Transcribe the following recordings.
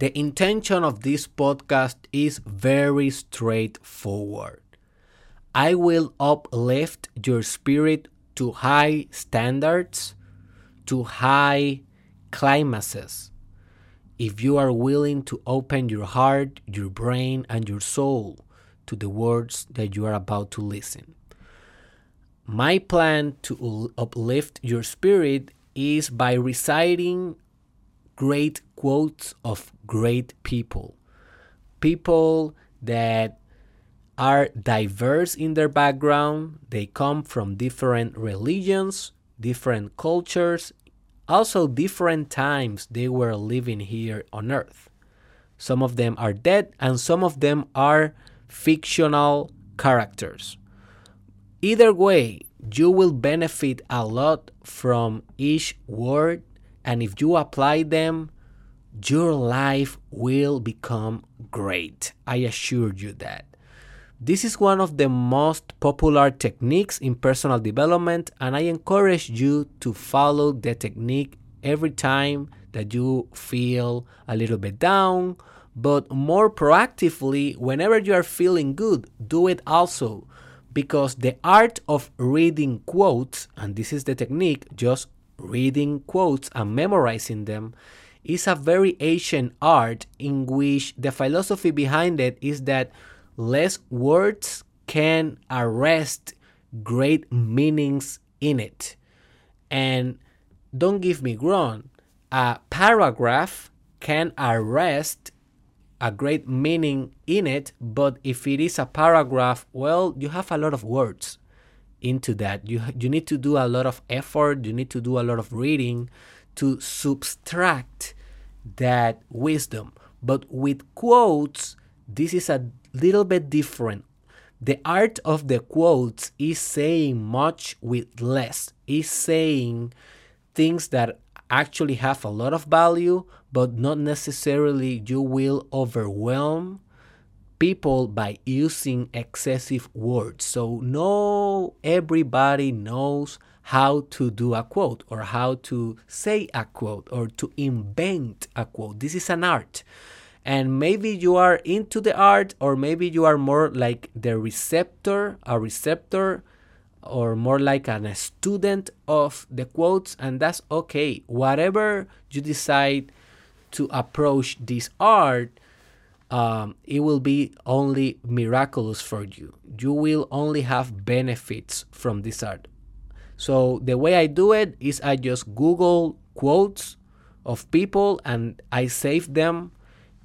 The intention of this podcast is very straightforward. I will uplift your spirit to high standards, to high climaxes. If you are willing to open your heart, your brain, and your soul to the words that you are about to listen. My plan to uplift your spirit is by reciting great quotes of great people. People that are diverse in their background, they come from different religions, different cultures, also different times they were living here on earth. Some of them are dead and some of them are fictional characters. Either way, you will benefit a lot from each word, and if you apply them, your life will become great. I assure you that. This is one of the most popular techniques in personal development, and I encourage you to follow the technique every time that you feel a little bit down, but more proactively, whenever you are feeling good, do it also. Because the art of reading quotes, and this is the technique, just reading quotes and memorizing them, is a very ancient art in which the philosophy behind it is that less words can arrest great meanings in it. And don't give me wrong, a paragraph can arrest a great meaning in it, but if it is a paragraph, well, you have a lot of words into that. You you need to do a lot of effort, you need to do a lot of reading to subtract that wisdom. But with quotes, this is a little bit different. The art of the quotes is saying much with less, is saying things that actually have a lot of value, but not necessarily you will overwhelm people by using excessive words. So, no everybody knows how to do a quote or how to say a quote or to invent a quote. This is an art and maybe you are into the art or maybe you are more like the receptor a receptor or more like an, a student of the quotes and that's okay whatever you decide to approach this art um, it will be only miraculous for you you will only have benefits from this art so the way i do it is i just google quotes of people and i save them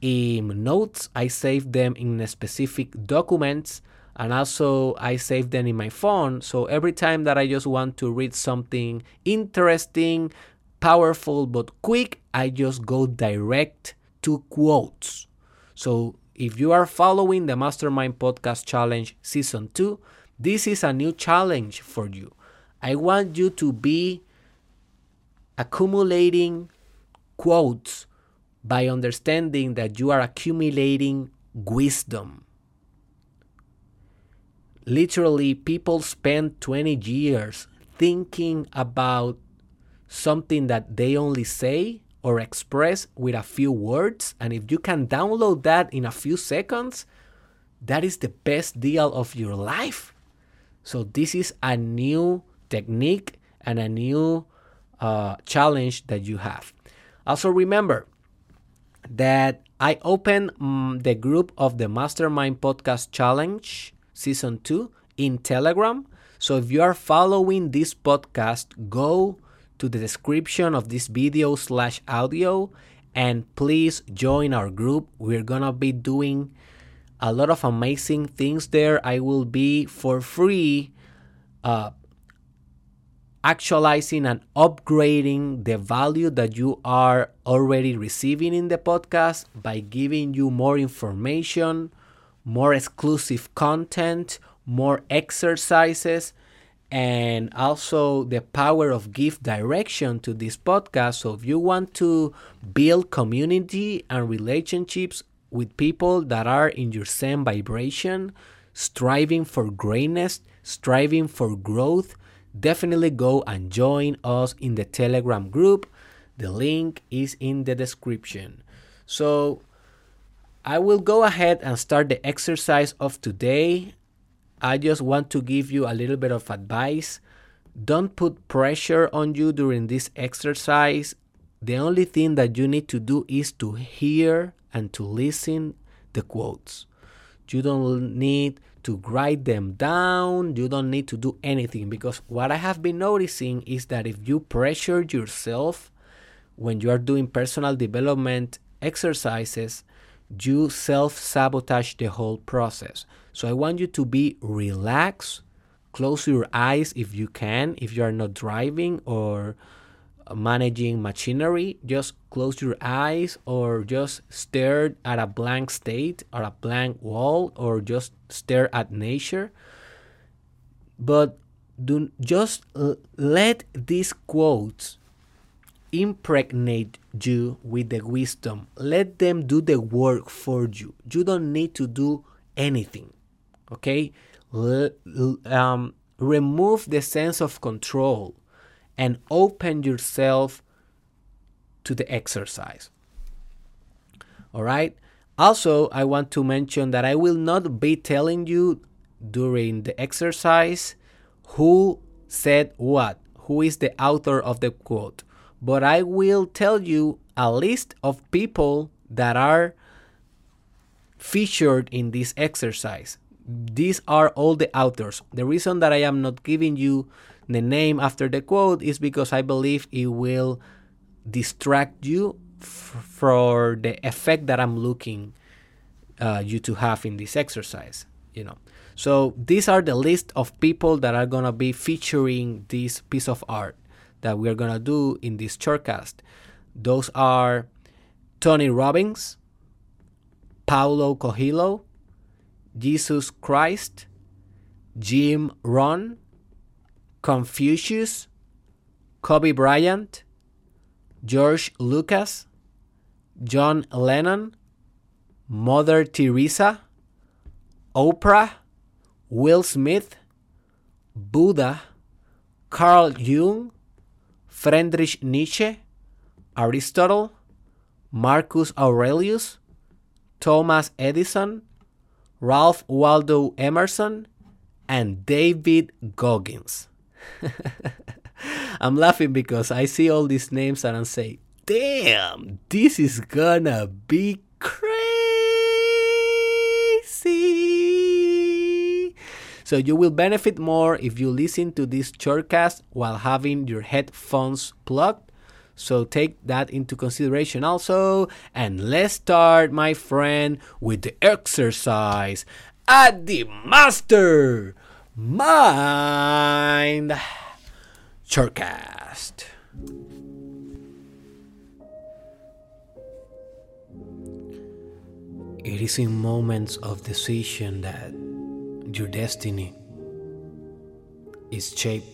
in notes. I save them in specific documents and also I save them in my phone. So every time that I just want to read something interesting, powerful, but quick, I just go direct to quotes. So if you are following the Mastermind Podcast Challenge Season 2, this is a new challenge for you. I want you to be accumulating quotes by understanding that you are accumulating wisdom. Literally, people spend 20 years thinking about something that they only say or express with a few words. And if you can download that in a few seconds, that is the best deal of your life. So, this is a new technique and a new uh, challenge that you have. Also, remember, that I opened um, the group of the Mastermind Podcast Challenge Season 2 in Telegram. So if you are following this podcast, go to the description of this video slash audio and please join our group. We're gonna be doing a lot of amazing things there. I will be for free uh, actualizing and upgrading the value that you are already receiving in the podcast by giving you more information, more exclusive content, more exercises, and also the power of give direction to this podcast. So, if you want to build community and relationships with people that are in your same vibration, striving for greatness, striving for growth, definitely go and join us in the Telegram group. The link is in the description. So I will go ahead and start the exercise of today. I just want to give you a little bit of advice. Don't put pressure on you during this exercise. The only thing that you need to do is to hear and to listen the quotes. You don't need to write them down. You don't need to do anything because what I have been noticing is that if you pressure yourself when you are doing personal development exercises, you self sabotage the whole process. So I want you to be relaxed, close your eyes if you can, if you are not driving or managing machinery, just close your eyes or just stare at a blank state or a blank wall or just stare at nature. But do just let these quotes impregnate you with the wisdom. Let them do the work for you. You don't need to do anything. Okay? L- um, remove the sense of control and open yourself to the exercise. All right? Also, I want to mention that I will not be telling you during the exercise who said what, who is the author of the quote, but I will tell you a list of people that are featured in this exercise. These are all the authors. The reason that I am not giving you the name after the quote is because I believe it will distract you for the effect that I'm looking uh, you to have in this exercise. You know, so these are the list of people that are gonna be featuring this piece of art that we are gonna do in this shortcast. Those are Tony Robbins, Paulo Coelho, Jesus Christ, Jim Rohn, Confucius, Kobe Bryant, George Lucas, John Lennon, Mother Teresa, Oprah, Will Smith, Buddha, Carl Jung, Friedrich Nietzsche, Aristotle, Marcus Aurelius, Thomas Edison, Ralph Waldo Emerson, and David Goggins. I'm laughing because I see all these names and I say, damn, this is gonna be So you will benefit more if you listen to this shortcast while having your headphones plugged. So take that into consideration also. And let's start, my friend, with the exercise at the master mind shortcast. It is in moments of decision that your destiny is shaped.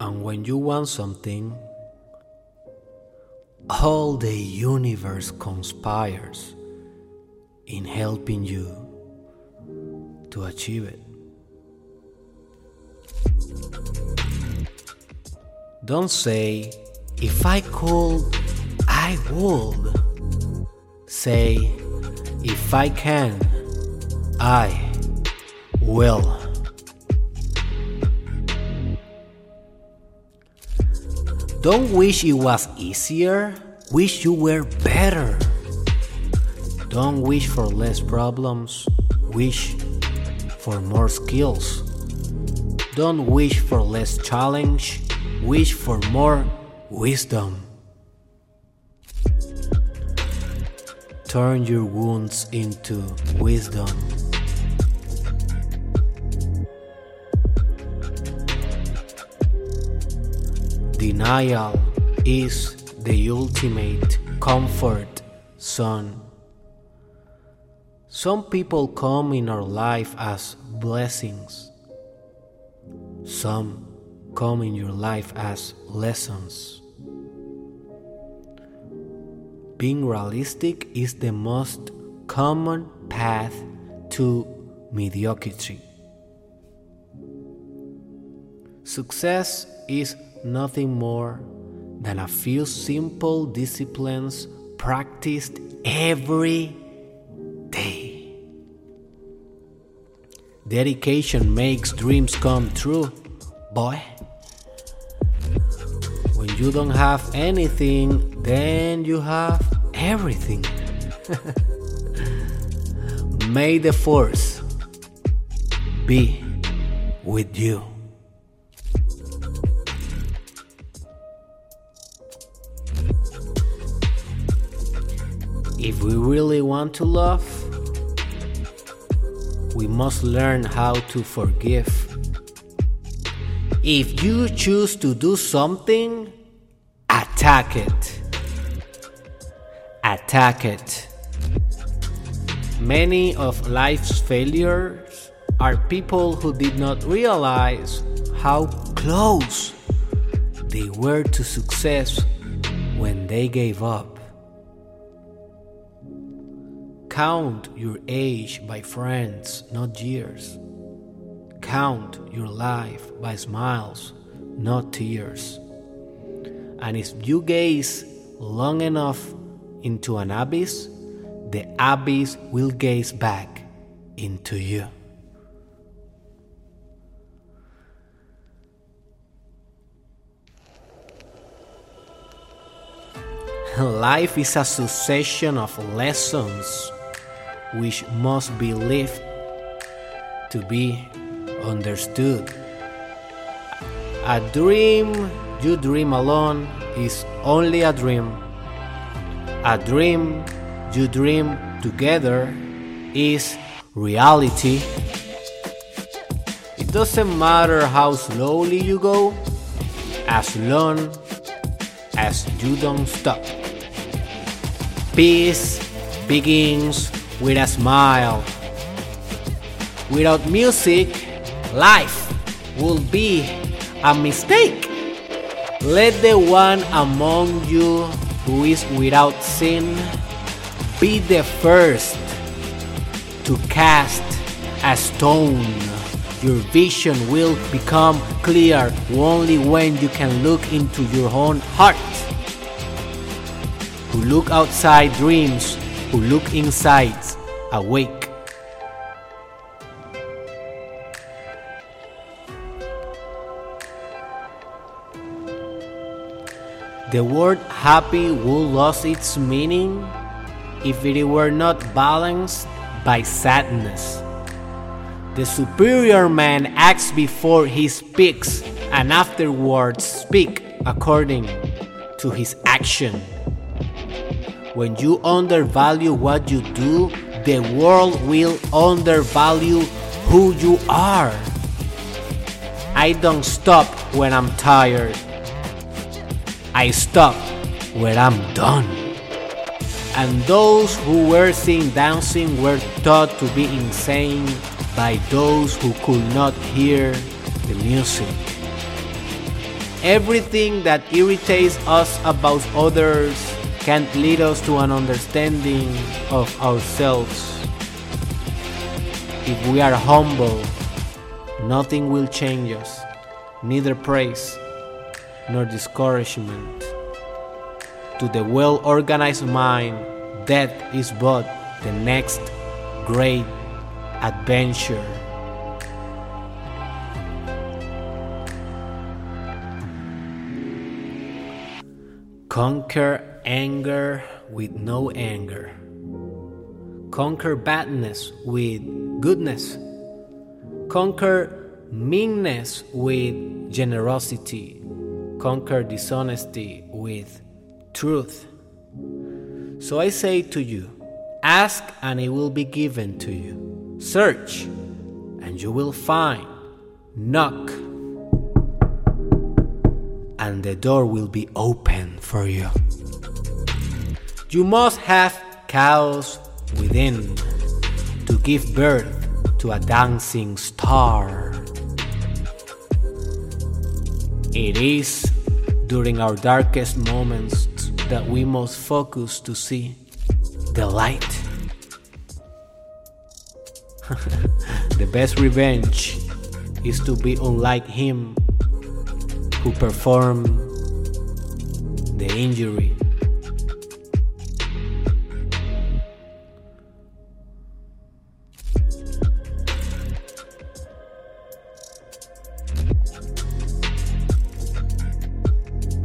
And when you want something, all the universe conspires in helping you to achieve it. Don't say, if I could, I would. Say, if I can, I will. Don't wish it was easier, wish you were better. Don't wish for less problems, wish for more skills. Don't wish for less challenge, wish for more wisdom. Turn your wounds into wisdom. Denial is the ultimate comfort zone. Some people come in our life as blessings. Some come in your life as lessons. Being realistic is the most common path to mediocrity. Success is nothing more than a few simple disciplines practiced every day. Dedication makes dreams come true, boy. When you don't have anything, then you have everything. May the force be with you. If we really want to love, we must learn how to forgive. If you choose to do something, attack it. Attack it. Many of life's failures are people who did not realize how close they were to success when they gave up. Count your age by friends, not years. Count your life by smiles, not tears. And if you gaze long enough into an abyss, the abyss will gaze back into you. Life is a succession of lessons which must be lived to be understood. A dream you dream alone is only a dream. A dream you dream together is reality. It doesn't matter how slowly you go, as long as you don't stop. Peace begins with a smile. Without music, life will be a mistake. Let the one among you who is without sin be the first to cast a stone. Your vision will become clear only when you can look into your own heart. Who look outside dreams, who look inside awake. The word happy would lose its meaning if it were not balanced by sadness. The superior man acts before he speaks and afterwards speak according to his action. When you undervalue what you do, the world will undervalue who you are. I don't stop when I'm tired. I stop when I'm done. And those who were seen dancing were thought to be insane by those who could not hear the music. Everything that irritates us about others can't lead us to an understanding of ourselves. If we are humble, nothing will change us, neither praise nor discouragement. To the well organized mind, death is but the next great adventure. Conquer anger with no anger. Conquer badness with goodness. Conquer meanness with generosity. Conquer dishonesty with truth. So I say to you ask and it will be given to you. Search and you will find. Knock and the door will be open for you. You must have chaos within to give birth to a dancing star. It is during our darkest moments that we must focus to see the light. the best revenge is to be unlike him who performed the injury.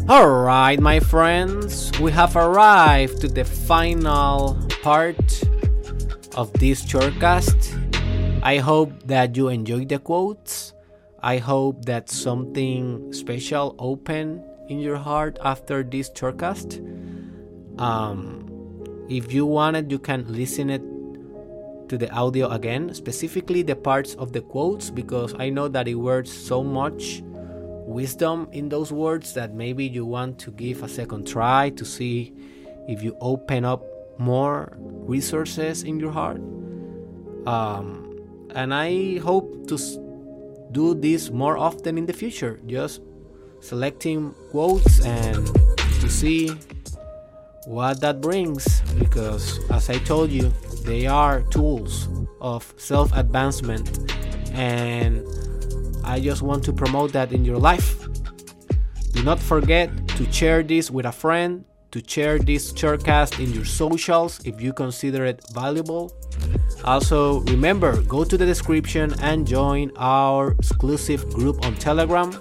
Alright, my friends, we have arrived to the final part of this shortcast. I hope that you enjoyed the quotes. I hope that something special opened in your heart after this shortcast. Um, if you wanted, you can listen it to the audio again, specifically the parts of the quotes, because I know that it words so much wisdom in those words that maybe you want to give a second try to see if you open up more resources in your heart. Um, and I hope to do this more often in the future, just selecting quotes and to see what that brings. Because, as I told you, they are tools of self advancement and I just want to promote that in your life. Do not forget to share this with a friend, to share this shortcast in your socials if you consider it valuable. Also, remember, go to the description and join our exclusive group on Telegram.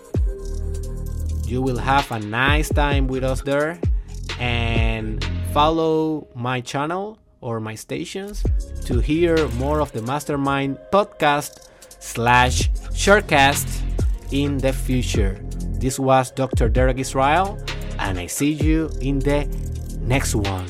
You will have a nice time with us there and follow my channel or my stations to hear more of the Mastermind podcast slash shortcast in the future. This was Dr. Derek Israel, and I see you in the next one.